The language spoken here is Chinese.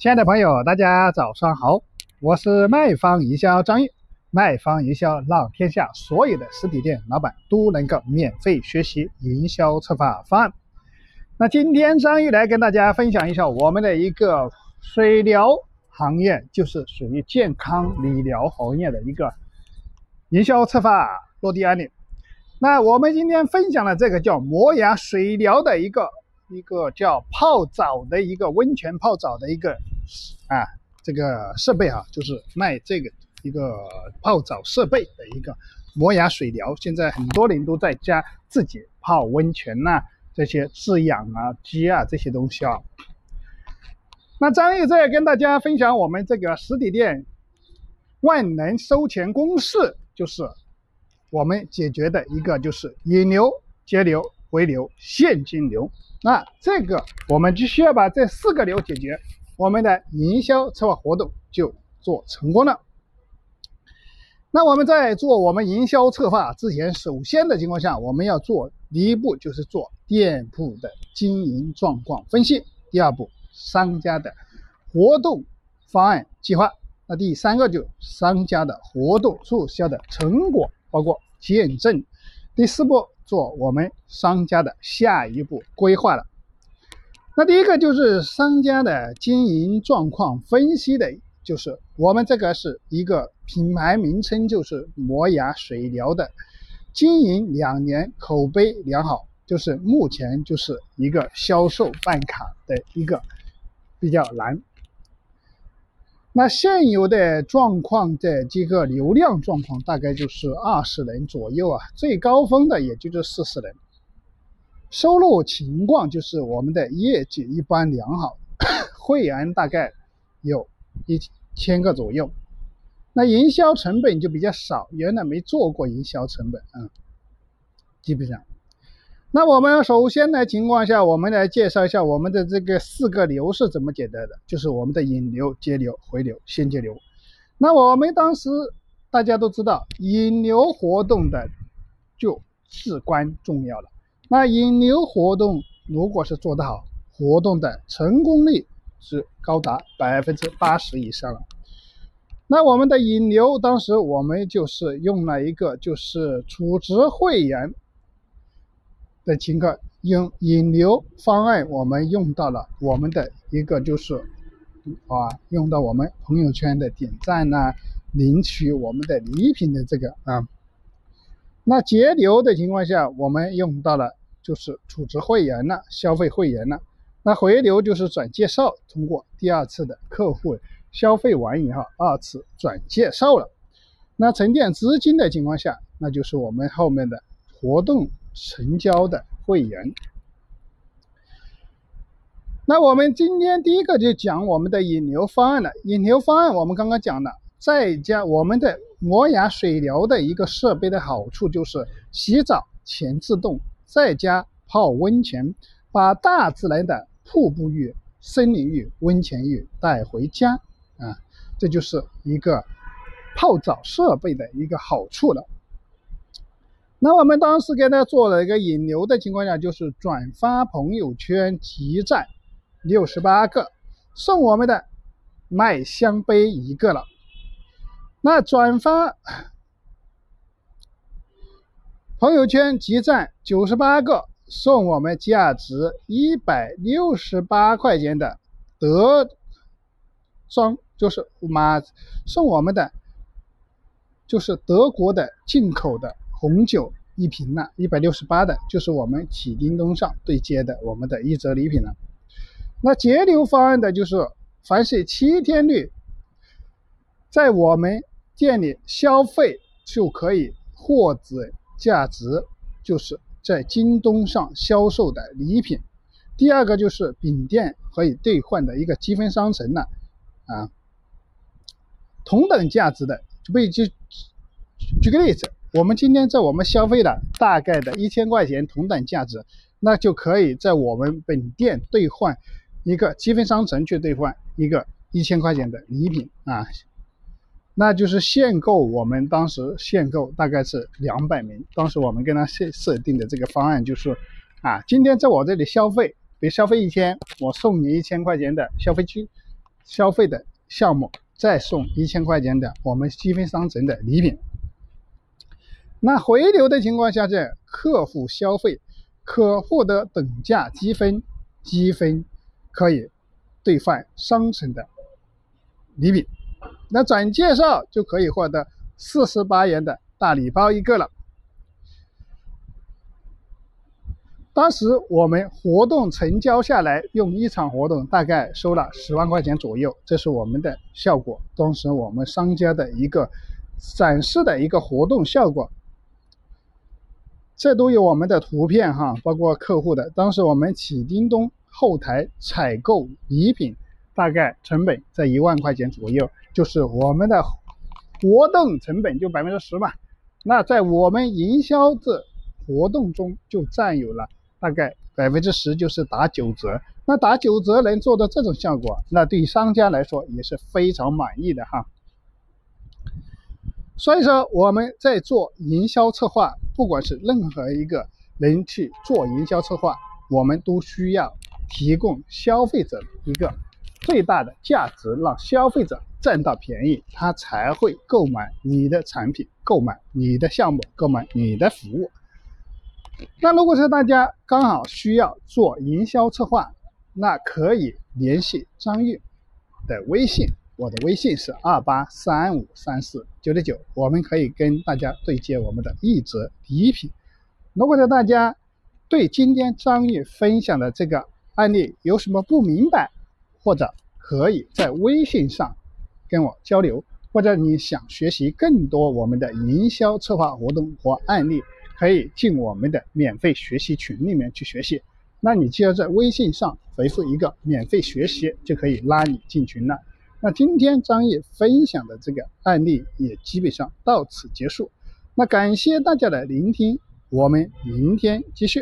亲爱的朋友，大家早上好，我是卖方营销张玉。卖方营销让天下所有的实体店老板都能够免费学习营销策划方案。那今天张玉来跟大家分享一下我们的一个水疗行业，就是属于健康理疗行业的一个营销策划落地案例。那我们今天分享的这个叫磨牙水疗的一个一个叫泡澡的一个温泉泡澡的一个。啊，这个设备啊，就是卖这个一个泡澡设备的一个磨牙水疗。现在很多人都在家自己泡温泉呐，这些制氧啊、鸡啊这些东西啊。那张毅在跟大家分享我们这个实体店万能收钱公式，就是我们解决的一个就是引流、节流、回流、现金流。那这个我们就需要把这四个流解决。我们的营销策划活动就做成功了。那我们在做我们营销策划之前，首先的情况下，我们要做第一步就是做店铺的经营状况分析，第二步商家的活动方案计划，那第三个就商家的活动促销的成果包括见证，第四步做我们商家的下一步规划了。那第一个就是商家的经营状况分析的，就是我们这个是一个品牌名称，就是磨牙水疗的，经营两年，口碑良好，就是目前就是一个销售办卡的一个比较难。那现有的状况的这个流量状况大概就是二十人左右啊，最高峰的也就是四十人。收入情况就是我们的业绩一般良好，会员大概有一千个左右。那营销成本就比较少，原来没做过营销成本啊，基本上。那我们首先的情况下，我们来介绍一下我们的这个四个流是怎么简单的，就是我们的引流、接流、回流、现金流。那我们当时大家都知道，引流活动的就至关重要了。那引流活动如果是做得好，活动的成功率是高达百分之八十以上了。那我们的引流，当时我们就是用了一个就是储值会员的情况，用引流方案，我们用到了我们的一个就是啊，用到我们朋友圈的点赞呐，领取我们的礼品的这个啊。那截流的情况下，我们用到了。就是储值会员了，消费会员了，那回流就是转介绍，通过第二次的客户消费完以后，二次转介绍了，那沉淀资金的情况下，那就是我们后面的活动成交的会员。那我们今天第一个就讲我们的引流方案了，引流方案我们刚刚讲了，在家我们的磨牙水疗的一个设备的好处就是洗澡全自动。在家泡温泉，把大自然的瀑布浴、森林浴、温泉浴带回家啊，这就是一个泡澡设备的一个好处了。那我们当时给他做了一个引流的情况下，就是转发朋友圈集赞六十八个，送我们的麦香杯一个了。那转发。朋友圈集赞九十八个，送我们价值一百六十八块钱的德庄，就是马送我们的，就是德国的进口的红酒一瓶呢，一百六十八的，就是我们启叮咚上对接的我们的一折礼品了。那节流方案的就是，凡是七天内在我们店里消费就可以获得。价值就是在京东上销售的礼品，第二个就是饼店可以兑换的一个积分商城了，啊，同等价值的，就就举个例子，我们今天在我们消费了大概的一千块钱同等价值，那就可以在我们本店兑换一个积分商城去兑换一个一千块钱的礼品啊。那就是限购，我们当时限购大概是两百名。当时我们跟他设设定的这个方案就是，啊，今天在我这里消费，别消费一千，我送你一千块钱的消费券，消费的项目，再送一千块钱的我们积分商城的礼品。那回流的情况下，这客户消费可获得等价积分，积分可以兑换商城的礼品。那转介绍就可以获得四十八元的大礼包一个了。当时我们活动成交下来，用一场活动大概收了十万块钱左右，这是我们的效果。当时我们商家的一个展示的一个活动效果，这都有我们的图片哈，包括客户的。当时我们启叮咚后台采购礼品，大概成本在一万块钱左右，就是我们的活动成本就百分之十嘛。那在我们营销的活动中就占有了。大概百分之十就是打九折，那打九折能做到这种效果，那对商家来说也是非常满意的哈。所以说我们在做营销策划，不管是任何一个人去做营销策划，我们都需要提供消费者一个最大的价值，让消费者占到便宜，他才会购买你的产品，购买你的项目，购买你的服务。那如果是大家刚好需要做营销策划，那可以联系张玉的微信，我的微信是二八三五三四九九九，我们可以跟大家对接我们的一折礼品。如果大家对今天张玉分享的这个案例有什么不明白，或者可以在微信上跟我交流，或者你想学习更多我们的营销策划活动或案例。可以进我们的免费学习群里面去学习，那你只要在微信上回复一个免费学习，就可以拉你进群了。那今天张毅分享的这个案例也基本上到此结束，那感谢大家的聆听，我们明天继续。